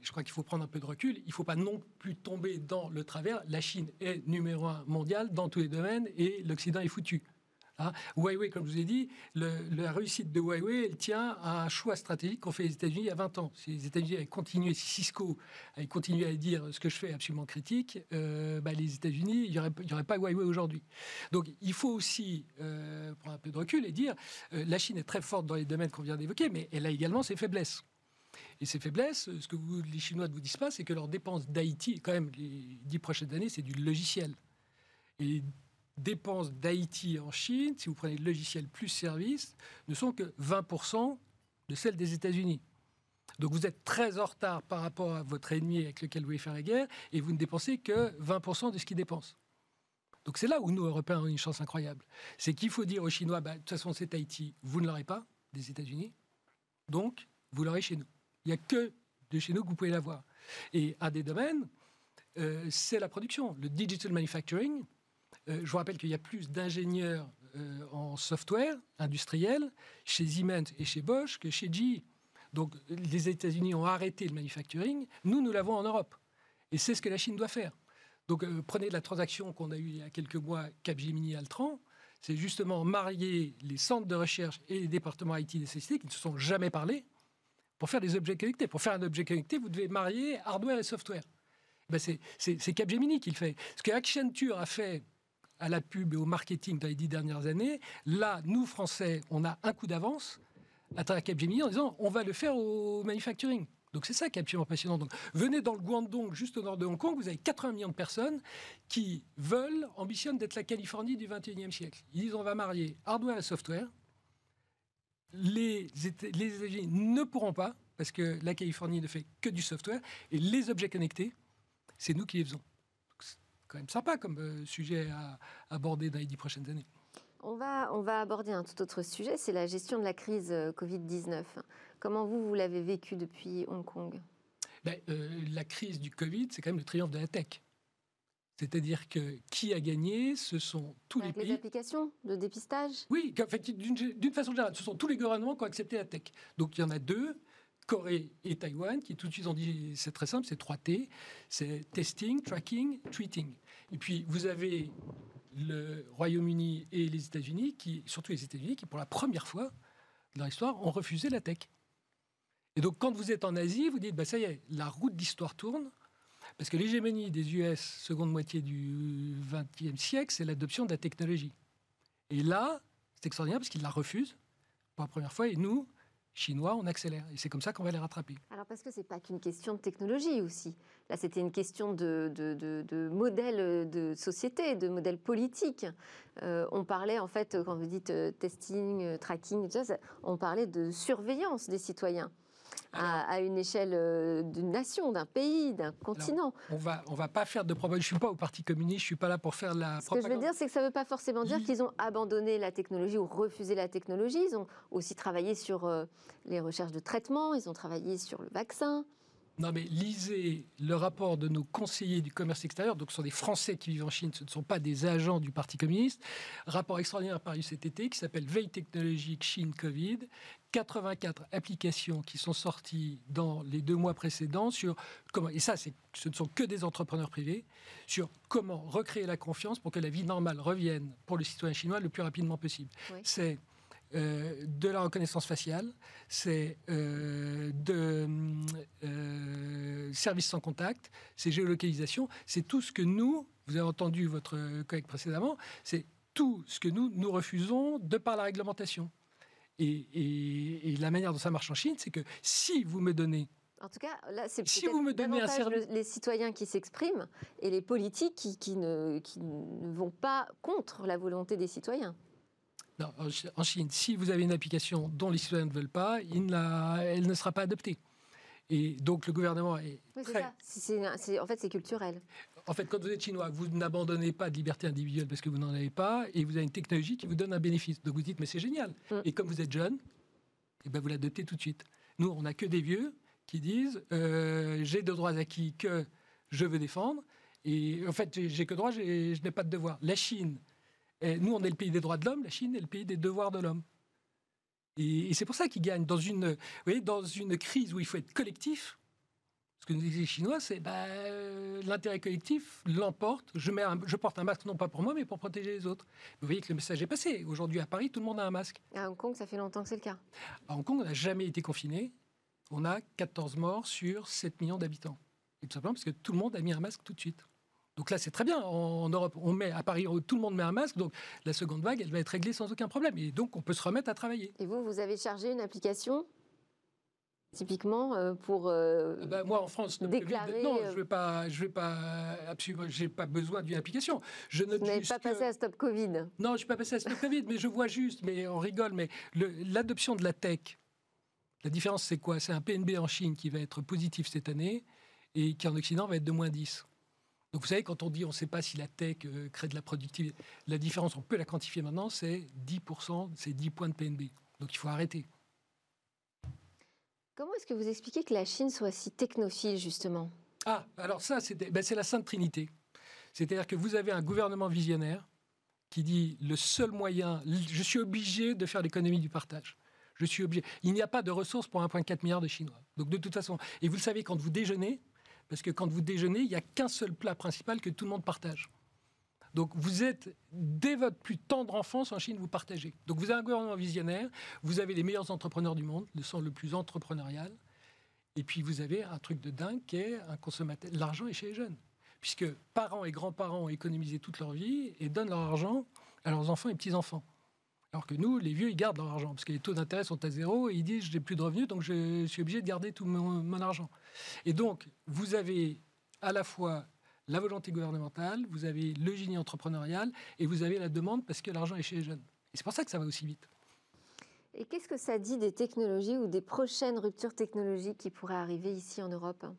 Je crois qu'il faut prendre un peu de recul. Il ne faut pas non plus tomber dans le travers. La Chine est numéro un mondial dans tous les domaines et l'Occident est foutu. Hein. Huawei, comme je vous ai dit, la réussite de Huawei, elle tient à un choix stratégique qu'ont fait les États-Unis il y a 20 ans. Si les États-Unis avaient continué, si Cisco avait continué à dire ce que je fais absolument critique, euh, bah, les États-Unis, il n'y aurait, pas Huawei aujourd'hui. Donc il faut aussi euh, prendre un peu de recul et dire euh, la Chine est très forte dans les domaines qu'on vient d'évoquer, mais elle a également ses faiblesses. Et ces faiblesses, ce que les Chinois ne vous disent pas, c'est que leurs dépenses d'Haïti, quand même, les dix prochaines années, c'est du logiciel. Et dépenses d'Haïti en Chine, si vous prenez le logiciel plus service, ne sont que 20% de celles des États-Unis. Donc vous êtes très en retard par rapport à votre ennemi avec lequel vous voulez faire la guerre, et vous ne dépensez que 20% de ce qu'il dépense. Donc c'est là où nous, Européens, avons une chance incroyable. C'est qu'il faut dire aux Chinois, bah, de toute façon c'est Haïti, vous ne l'aurez pas, des États-Unis, donc vous l'aurez chez nous. Il n'y a que de chez nous que vous pouvez l'avoir. Et un des domaines, euh, c'est la production. Le digital manufacturing, euh, je vous rappelle qu'il y a plus d'ingénieurs euh, en software industriel chez Siemens et chez Bosch que chez GE. Donc les États-Unis ont arrêté le manufacturing. Nous, nous l'avons en Europe. Et c'est ce que la Chine doit faire. Donc euh, prenez la transaction qu'on a eue il y a quelques mois, Capgemini-Altran. C'est justement marier les centres de recherche et les départements IT des sociétés qui ne se sont jamais parlé pour faire des objets connectés. Pour faire un objet connecté, vous devez marier hardware et software. Ben c'est Capgemini qui le fait. Ce que Accenture a fait à la pub et au marketing dans les dix dernières années. Là, nous, Français, on a un coup d'avance à travers Capgemini en disant on va le faire au manufacturing. Donc c'est ça qui est absolument passionnant. Donc, venez dans le Guangdong, juste au nord de Hong Kong, vous avez 80 millions de personnes qui veulent, ambitionnent d'être la Californie du 21e siècle. Ils disent on va marier hardware et software. Les, les États-Unis ne pourront pas, parce que la Californie ne fait que du software, et les objets connectés, c'est nous qui les faisons quand même sympa comme euh, sujet à aborder dans les dix prochaines années. On va, on va aborder un tout autre sujet, c'est la gestion de la crise euh, Covid-19. Comment vous, vous l'avez vécu depuis Hong Kong? Ben, euh, La crise du Covid, c'est quand même le triomphe de la tech. C'est-à-dire que qui a gagné, ce sont tous les pays. les applications de dépistage? Oui, d'une façon générale, ce sont tous les gouvernements qui ont accepté la tech. Donc il y en a deux, Corée et Taïwan, qui tout de suite ont dit, c'est très simple, c'est 3 T, c'est testing, tracking, treating. Et puis vous avez le Royaume-Uni et les États-Unis, surtout les États-Unis, qui pour la première fois dans leur histoire ont refusé la tech. Et donc quand vous êtes en Asie, vous dites, bah, ça y est, la route d'histoire tourne, parce que l'hégémonie des US, seconde moitié du XXe siècle, c'est l'adoption de la technologie. Et là, c'est extraordinaire parce qu'ils la refusent pour la première fois, et nous, chinois, on accélère. Et c'est comme ça qu'on va les rattraper. Alors parce que ce n'est pas qu'une question de technologie aussi. Là, c'était une question de, de, modèle de société, de modèle politique. Euh, on parlait, en fait, quand vous dites euh, testing, euh, tracking, on parlait de surveillance des citoyens. À, une échelle euh, d'une nation, d'un pays, d'un continent. on va, on va pas faire de propagande. Je suis pas au Parti communiste, je suis pas là pour faire la Ce que je veux dire, c'est que ça ne veut pas forcément dire qu'ils ont abandonné la technologie ou refusé la technologie. Ils ont aussi travaillé sur euh, les recherches de traitement, ils ont travaillé sur le vaccin. Non, mais lisez le rapport de nos conseillers du commerce extérieur. Donc, ce sont des Français qui vivent en Chine, ce ne sont pas des agents du Parti communiste. Rapport extraordinaire paru cet été qui s'appelle Veille technologique Chine Covid. 84 applications qui sont sorties dans les deux mois précédents sur comment, et ça, ce ne sont que des entrepreneurs privés, sur comment recréer la confiance pour que la vie normale revienne pour le citoyen chinois le plus rapidement possible. C'est euh, de la reconnaissance faciale, c'est euh, de euh, services sans contact, c'est géolocalisation, c'est tout ce que nous, vous avez entendu votre collègue précédemment, c'est tout ce que nous, nous refusons de par la réglementation. Et, la manière dont ça marche en Chine, c'est que si vous me donnez en tout cas, là, c'est si vous me donnez un service... les citoyens qui s'expriment et les politiques qui, ne, qui ne vont pas contre la volonté des citoyens. Non, en Chine, si vous avez une application dont les citoyens ne veulent pas, elle ne sera pas adoptée. Et donc le gouvernement est. Oui, c'est ça. en fait, c'est culturel. En fait, quand vous êtes chinois, vous n'abandonnez pas de liberté individuelle parce que vous n'en avez pas, et vous avez une technologie qui vous donne un bénéfice. Donc vous dites, mais c'est génial. Mm. Et comme vous êtes jeune, eh ben vous l'adoptez tout de suite. Nous, on n'a que des vieux qui disent, euh, j'ai de droits acquis que je veux défendre, et en fait, j'ai que droit, je n'ai pas de devoir. La Chine nous, on est le pays des droits de l'homme, la Chine est le pays des devoirs de l'homme. Et, c'est pour ça qu'ils gagnent dans une, dans une crise où il faut être collectif. Ce que nous disent les Chinois, c'est bah, l'intérêt collectif l'emporte. Je, je porte un masque non pas pour moi, mais pour protéger les autres. Vous voyez que le message est passé. Aujourd'hui, à Paris, tout le monde a un masque. À Hong Kong, ça fait longtemps que c'est le cas. À Hong Kong, on n'a jamais été confiné. On a 14 morts sur 7 millions d'habitants. Et tout simplement parce que tout le monde a mis un masque tout de suite. Donc là, c'est très bien. En, Europe, on met à Paris, tout le monde met un masque. Donc la seconde vague, elle va être réglée sans aucun problème. Et donc, on peut se remettre à travailler. Et vous, vous avez chargé une application typiquement euh, pour euh, ah ben, moi en France déclarer non je euh, vais pas je vais pas absolument j'ai pas besoin d'une application je ne vous n'avez pas passé à stop Covid non je suis pas passé à stop Covid mais je vois juste mais on rigole mais l'adoption de la tech la différence c'est quoi? C'est un PNB en Chine qui va être positif cette année et qui en Occident va être de moins 10 donc vous savez, quand on dit on ne sait pas si la tech euh, crée de la productivité, la différence, on peut la quantifier maintenant, c'est 10%, c'est 10 points de PNB. Donc il faut arrêter. Comment est-ce que vous expliquez que la Chine soit si technophile, justement? Ah, alors ça, ben, c'est la Sainte Trinité. C'est-à-dire que vous avez un gouvernement visionnaire qui dit le seul moyen, je suis obligé de faire l'économie du partage. Je suis obligé. Il n'y a pas de ressources pour 1,4 milliard de Chinois. Donc de toute façon, et vous le savez, quand vous déjeunez, parce que quand vous déjeunez, il n'y a qu'un seul plat principal que tout le monde partage. Donc vous êtes, dès votre plus tendre enfance en Chine, vous partagez. Donc vous avez un gouvernement visionnaire, vous avez les meilleurs entrepreneurs du monde, le sens le plus entrepreneurial, et puis vous avez un truc de dingue qui est un consommateur. L'argent est chez les jeunes, puisque parents et grands-parents ont économisé toute leur vie et donnent leur argent à leurs enfants et petits-enfants. Alors que nous, les vieux, ils gardent leur argent, parce que les taux d'intérêt sont à zéro, et ils disent, j'ai plus de revenus, donc je suis obligé de garder tout mon, argent. Et donc, vous avez à la fois la volonté gouvernementale, vous avez le génie entrepreneurial, et vous avez la demande, parce que l'argent est chez les jeunes. Et c'est pour ça que ça va aussi vite. Et qu'est-ce que ça dit des technologies ou des prochaines ruptures technologiques qui pourraient arriver ici en Europe hein,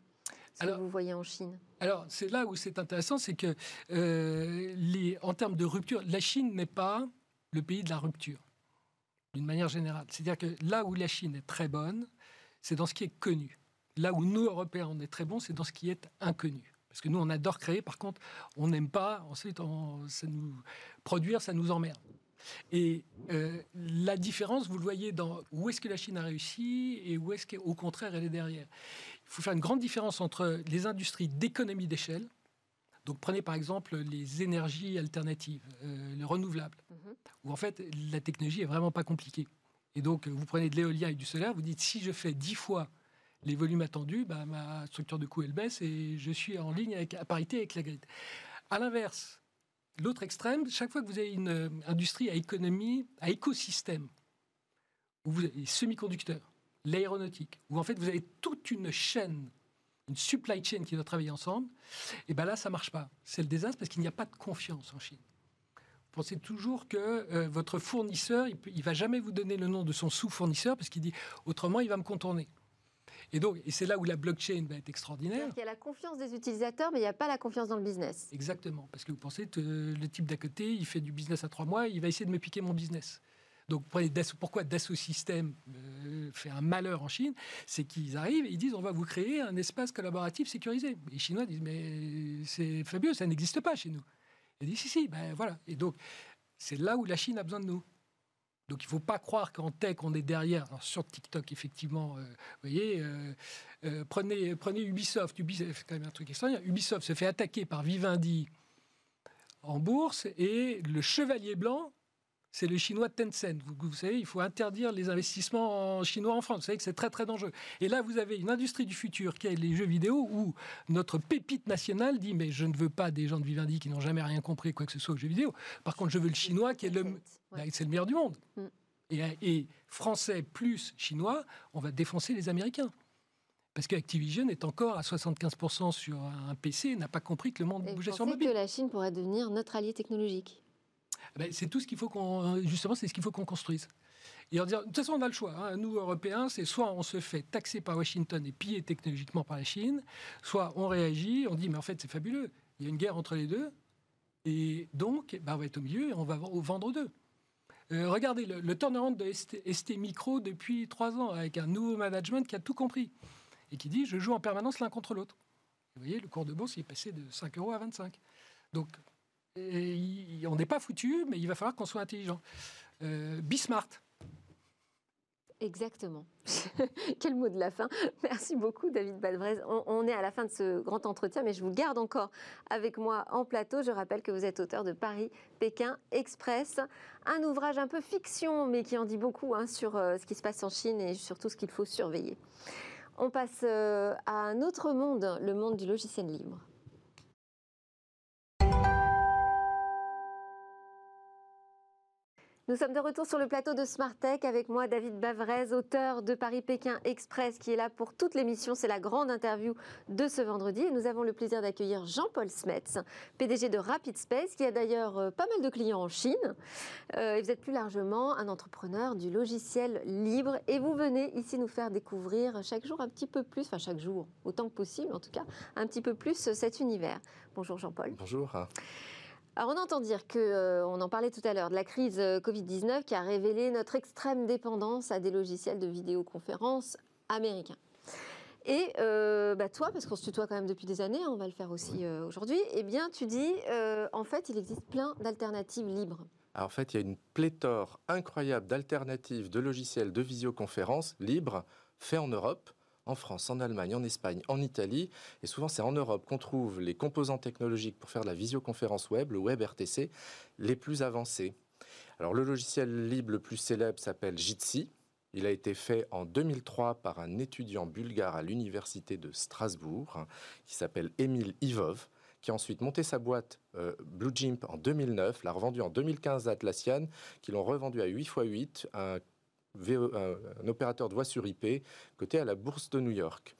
ce que vous voyez en Chine? Alors, c'est là où c'est intéressant, c'est que euh, les, en termes de rupture, la Chine n'est pas le pays de la rupture, d'une manière générale. C'est-à-dire que là où la Chine est très bonne, c'est dans ce qui est connu. Là où nous, Européens, on est très bons, c'est dans ce qui est inconnu. Parce que nous, on adore créer, par contre, on n'aime pas, ensuite, ça nous, produire, ça nous emmerde. Et euh, la différence, vous le voyez dans où est-ce que la Chine a réussi et où est-ce qu'au contraire elle est derrière. Il faut faire une grande différence entre les industries d'économie d'échelle, donc prenez par exemple les énergies alternatives, euh, les renouvelables, mhm. où en fait la technologie est vraiment pas compliquée. Et donc vous prenez de l'éolien et du solaire, vous dites si je fais 10 fois les volumes attendus, bah, ma structure de coût elle baisse et je suis en ligne avec, à parité avec la grid. À l'inverse, l'autre extrême, chaque fois que vous avez une euh, industrie à économie, à écosystème, où vous avez les semi-conducteurs, l'aéronautique, où en fait vous avez toute une chaîne une supply chain qui doit travailler ensemble, et bien là, ça marche pas. C'est le désastre parce qu'il n'y a pas de confiance en Chine. Vous pensez toujours que euh, votre fournisseur, il ne va jamais vous donner le nom de son sous-fournisseur parce qu'il dit autrement, il va me contourner. Et donc, et c'est là où la blockchain va être extraordinaire. Il y a la confiance des utilisateurs, mais il n'y a pas la confiance dans le business. Exactement, parce que vous pensez que le type d'à côté, il fait du business à trois mois, il va essayer de me piquer mon business. Donc pourquoi Dassault Systèmes euh, fait un malheur en Chine? C'est qu'ils arrivent ils disent on va vous créer un espace collaboratif sécurisé. Les Chinois disent mais c'est fabuleux, ça n'existe pas chez nous. Ils disent si si, ben voilà. Et donc c'est là où la Chine a besoin de nous. Donc il ne faut pas croire qu'en tech, on est derrière. sur TikTok, effectivement, euh, voyez, euh, prenez, prenez Ubisoft. Ubisoft, c'est quand même un truc extraordinaire. Ubisoft se fait attaquer par Vivendi en bourse et le chevalier blanc c'est le chinois Tencent. Vous, savez, il faut interdire les investissements en chinois en France. Vous savez que c'est très très dangereux. Et là, vous avez une industrie du futur qui est les jeux vidéo où notre pépite nationale dit mais je ne veux pas des gens de Vivendi qui n'ont jamais rien compris quoi que ce soit aux jeux vidéo. Par contre, je veux le chinois qui est le, bah, c'est le meilleur du monde. Mm. Et, et, français plus chinois, on va défoncer les Américains. Parce qu'Activision est encore à 75% sur un PC, n'a pas compris que le monde bougeait sur mobile. que la Chine pourrait devenir notre allié technologique? Ben, c'est tout ce qu'il faut qu'on justement c'est ce qu'il faut qu'on construise. Et de toute façon, on a le choix. Hein. Nous, Européens, c'est soit on se fait taxer par Washington et piller technologiquement par la Chine, soit on réagit, on dit, mais en fait, c'est fabuleux. Il y a une guerre entre les deux. Et donc, ben, on va être au milieu et on va vendre deux. Euh, regardez le, le, turnaround de ST, Micro depuis trois ans, avec un nouveau management qui a tout compris et qui dit je joue en permanence l'un contre l'autre. Vous voyez, le cours de bourse est passé de 5 euros à 25. Donc, on n'est pas foutu, mais il va falloir qu'on soit intelligent. Euh, Bismart. Exactement. (laughs) Quel mot de la fin. Merci beaucoup, David Balvrez. On, est à la fin de ce grand entretien, mais je vous garde encore avec moi en plateau. Je rappelle que vous êtes auteur de Paris-Pékin Express, un ouvrage un peu fiction, mais qui en dit beaucoup hein, sur euh, ce qui se passe en Chine et surtout ce qu'il faut surveiller. On passe euh, à un autre monde, le monde du logiciel libre. Nous sommes de retour sur le plateau de Smart Tech avec moi David Bavrez, auteur de Paris-Pékin Express, qui est là pour toute l'émission. C'est la grande interview de ce vendredi. Et nous avons le plaisir d'accueillir Jean-Paul Smets, PDG de Rapid Space, qui a d'ailleurs euh, pas mal de clients en Chine. Euh, et vous êtes plus largement un entrepreneur du logiciel libre. Et vous venez ici nous faire découvrir chaque jour un petit peu plus, enfin chaque jour, autant que possible en tout cas, un petit peu plus cet univers. Bonjour Jean-Paul. Bonjour. Alors on entend dire que, euh, on en parlait tout à l'heure, de la crise euh, Covid-19 qui a révélé notre extrême dépendance à des logiciels de vidéoconférence américains. Et euh, bah, toi, parce qu'on se tutoie quand même depuis des années, hein, on va le faire aussi aujourd'hui, eh bien tu dis, en fait, il existe plein d'alternatives libres. Alors, en fait, il y a une pléthore incroyable d'alternatives de logiciels de visioconférence libres faits en Europe en France, en Allemagne, en Espagne, en Italie. Et souvent, c'est en Europe qu'on trouve les composants technologiques pour faire la visioconférence web, le WebRTC, les plus avancés. Alors, le logiciel libre le plus célèbre s'appelle Jitsi. Il a été fait en 2003 par un étudiant bulgare à l'université de Strasbourg, qui s'appelle Emile Ivov, qui a ensuite monté sa boîte euh, Blue Jimp en 2009, l'a revendu en 2015 à Atlassian, qui l'ont revendu à 8 x 8, un un opérateur de voix sur IP coté à la bourse de New York.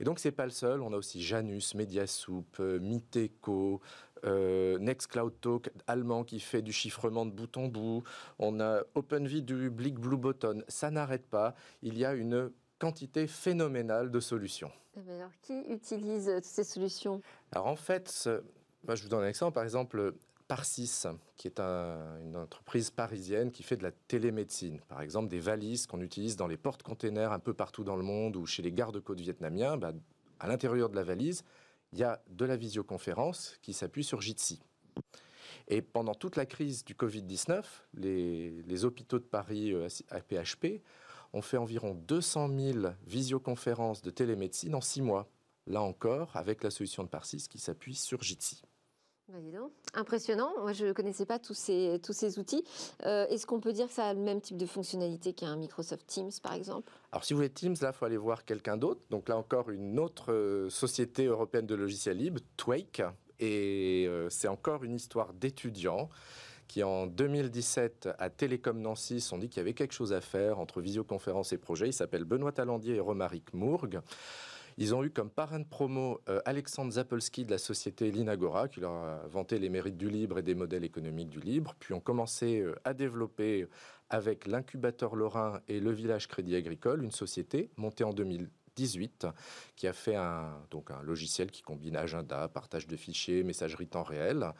Et donc, c'est pas le seul. On a aussi Janus, Mediasoup, euh, Miteco, euh, Nextcloud Talk allemand qui fait du chiffrement de bout en bout. On a OpenV du Blick Blue Button. Ça n'arrête pas. Il y a une quantité phénoménale de solutions. Eh ben alors, qui utilise ces solutions? Alors, en fait, je vous donne un exemple. Par exemple, Parsis, qui est une entreprise parisienne qui fait de la télémédecine. Par exemple, des valises qu'on utilise dans les portes-containers un peu partout dans le monde ou chez les gardes-côtes vietnamiens. Bah, à l'intérieur de la valise, il y a de la visioconférence qui s'appuie sur Jitsi. Et pendant toute la crise du Covid-19, les, les, hôpitaux de Paris à euh, PHP ont fait environ 200 000 visioconférences de télémédecine en six mois. Là encore, avec la solution de Parsis qui s'appuie sur Jitsi. Bah, Impressionnant. Moi, je ne connaissais pas tous ces, tous ces outils. Euh, est-ce qu'on peut dire que ça a le même type de fonctionnalité qu'un Microsoft Teams, par exemple? Alors, si vous voulez Teams, là, il faut aller voir quelqu'un d'autre. Donc là encore, une autre euh, société européenne de logiciels libres, Twake. Et euh, c'est encore une histoire d'étudiants qui, en 2017, à Télécom Nancy, sont dit qu'il y avait quelque chose à faire entre visioconférence et projet. Il s'appelle Benoît Talandier et Romaric Mourgue. Ils ont eu comme parrain de promo euh, Alexandre Zapolsky de la société Linagora, qui leur a vanté les mérites du libre et des modèles économiques du libre. Puis ont commencé euh, à développer avec l'incubateur Lorrain et le village Crédit Agricole une société montée en 2000 2018, qui a fait un, donc un logiciel qui combine agenda, partage de fichiers, messagerie temps réel.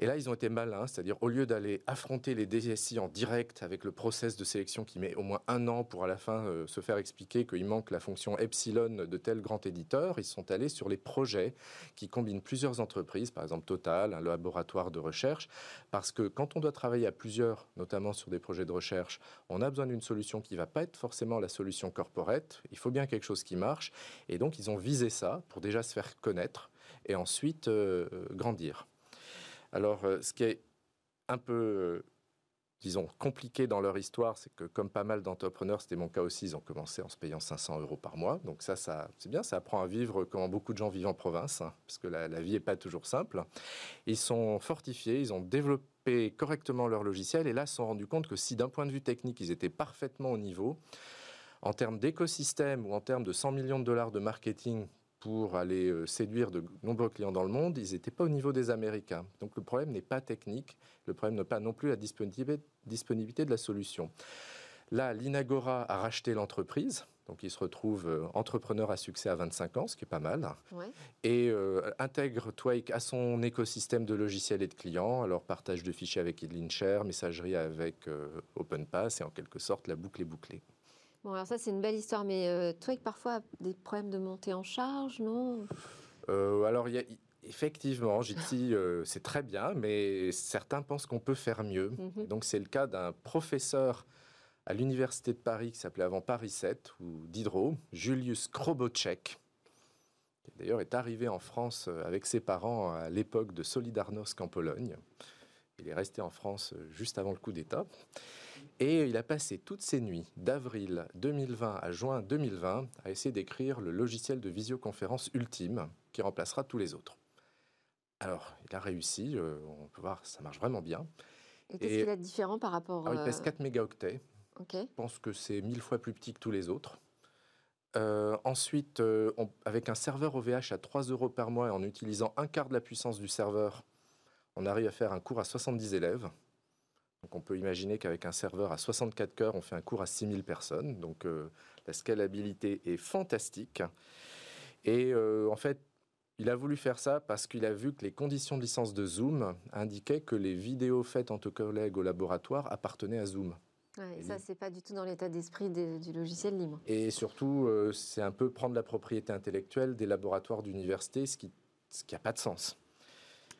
Et là, ils ont été malins, c'est-à-dire au lieu d'aller affronter les DSI en direct avec le process de sélection qui met au moins un an pour à la fin euh, se faire expliquer qu'il manque la fonction epsilon de tel grand éditeur, ils sont allés sur les projets qui combinent plusieurs entreprises, par exemple Total, un laboratoire de recherche, parce que quand on doit travailler à plusieurs, notamment sur des projets de recherche, on a besoin d'une solution qui ne va pas être forcément la solution corporate, il faut bien quelque chose qui marche, et donc ils ont visé ça pour déjà se faire connaître et ensuite euh, grandir. Alors, euh, ce qui est un peu, euh, disons, compliqué dans leur histoire, c'est que comme pas mal d'entrepreneurs, c'était mon cas aussi, ils ont commencé en se payant 500 euros par mois. Donc ça, c'est bien, ça apprend à vivre comme beaucoup de gens vivent en province, hein, parce que la, vie n'est pas toujours simple. Ils sont fortifiés, ils ont développé correctement leur logiciel, et là, ils se sont rendus compte que si d'un point de vue technique, ils étaient parfaitement au niveau, en termes d'écosystème ou en termes de 100 millions de dollars de marketing pour aller euh, séduire de nombreux clients dans le monde, ils n'étaient pas au niveau des Américains. Donc le problème n'est pas technique, le problème n'est pas non plus la disponibilité de la solution. Là, l'Inagora a racheté l'entreprise, donc il se retrouve euh, entrepreneur à succès à 25 ans, ce qui est pas mal, et euh, intègre Twake à son écosystème de logiciels et de clients, alors partage de fichiers avec IdlinShare, messagerie avec OpenPass, et en quelque sorte la boucle est bouclée. Bon, alors ça, c'est une belle histoire, mais euh, toi, parfois, des problèmes de montée en charge, non? Euh, Alors, il y a, effectivement, j'ai dit, euh, c'est très bien, mais certains pensent qu'on peut faire mieux. Mhm. Donc, c'est le cas d'un professeur à l'Université de Paris qui s'appelait avant Paris 7 ou d'Hydro, Julius Krobotchek, qui d'ailleurs est arrivé en France avec ses parents à l'époque de Solidarnosc en Pologne. Il est resté en France juste avant le coup d'État. Et il a passé toutes ses nuits, d'avril 2020 à juin 2020, à essayer d'écrire le logiciel de visioconférence ultime qui remplacera tous les autres. Alors, il a réussi, euh, on peut voir, ça marche vraiment bien. Et qu'est-ce qu'il a de différent par rapport à... Il pèse 4 mégaoctets. Je pense que c'est mille fois plus petit que tous les autres. Euh, ensuite, euh, avec un serveur OVH à 3 euros par mois et en utilisant un quart de la puissance du serveur, on arrive à faire un cours à 70 élèves. Donc on peut imaginer qu'avec un serveur à 64 cœurs, on fait un cours à 6000 personnes. Donc euh, la scalabilité est fantastique. Et euh, en fait, il a voulu faire ça parce qu'il a vu que les conditions de licence de Zoom indiquaient que les vidéos faites entre collègues au laboratoire appartenaient à Zoom. Ouais, et ça, c'est pas du tout dans l'état d'esprit du logiciel libre. Et surtout, euh, c'est un peu prendre la propriété intellectuelle des laboratoires d'université, ce qui n'a pas de sens.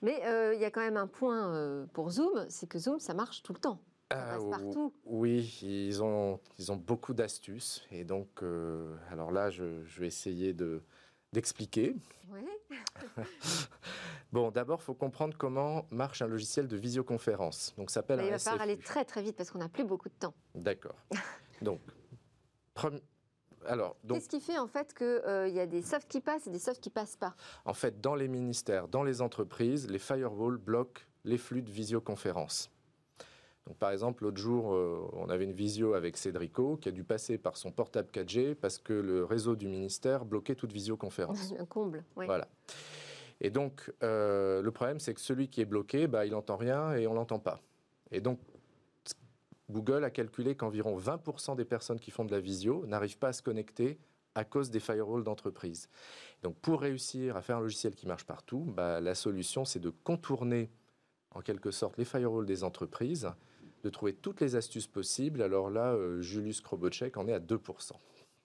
Mais euh, il y a quand même un point euh, pour Zoom, c'est que Zoom, ça marche tout le temps. Ça euh, passe partout. Oui, ils ont, ils ont beaucoup d'astuces. Et donc, alors là, je, vais essayer de, d'expliquer. Oui. (laughs) bon, d'abord, il faut comprendre comment marche un logiciel de visioconférence. Donc, ça s'appelle Il va falloir aller très très vite parce qu'on n'a plus beaucoup de temps. D'accord. (laughs) Donc, Qu'est-ce qui fait en fait qu'il euh, y a des softs qui passent et des softs qui passent pas? En fait, dans les ministères, dans les entreprises, les firewalls bloquent les flux de visioconférence. Donc, par exemple, l'autre jour, euh, on avait une visio avec Cédrico qui a dû passer par son portable 4G parce que le réseau du ministère bloquait toute visioconférence. (laughs) Un comble, oui. Voilà. Et donc, euh, le problème, c'est que celui qui est bloqué, bah, il n'entend rien et on l'entend pas. Et donc, Google a calculé qu'environ 20% des personnes qui font de la visio n'arrivent pas à se connecter à cause des firewalls d'entreprise. Donc pour réussir à faire un logiciel qui marche partout, bah, la solution c'est de contourner en quelque sorte les firewalls des entreprises, de trouver toutes les astuces possibles. Alors là, euh, Julius Krobotchek en est à 2%.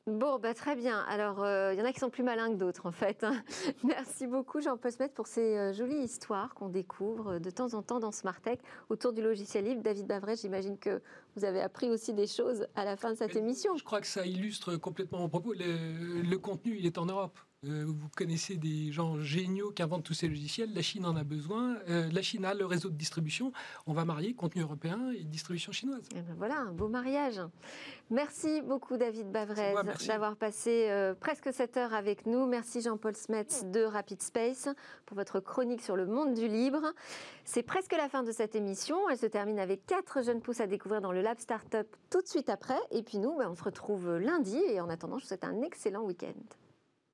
Bon, bah, très bien. Alors, euh, il y en a qui sont plus malins que d'autres, en fait. Hein. (laughs) Merci beaucoup, Jean-Paul Smet, pour ces euh, jolies histoires qu'on découvre de temps en temps dans Smartech autour du logiciel libre. David Bavret, j'imagine que vous avez appris aussi des choses à la fin de cette émission. Je crois que ça illustre complètement mon propos. le contenu, il est en Europe. Euh, vous connaissez des gens géniaux qui inventent tous ces logiciels. La Chine en a besoin. Euh, la Chine a le réseau de distribution. On va marier contenu européen et distribution chinoise. Et eh ben voilà, un beau mariage. Merci beaucoup David Bavrez d'avoir passé euh, presque 7 heures avec nous. Merci Jean-Paul Smets de Rapid Space pour votre chronique sur le monde du libre. C'est presque la fin de cette émission. Elle se termine avec quatre jeunes pousses à découvrir dans le Lab Startup tout de suite après. Et puis nous, ben, on se retrouve lundi. Et en attendant, je vous souhaite un excellent week-end.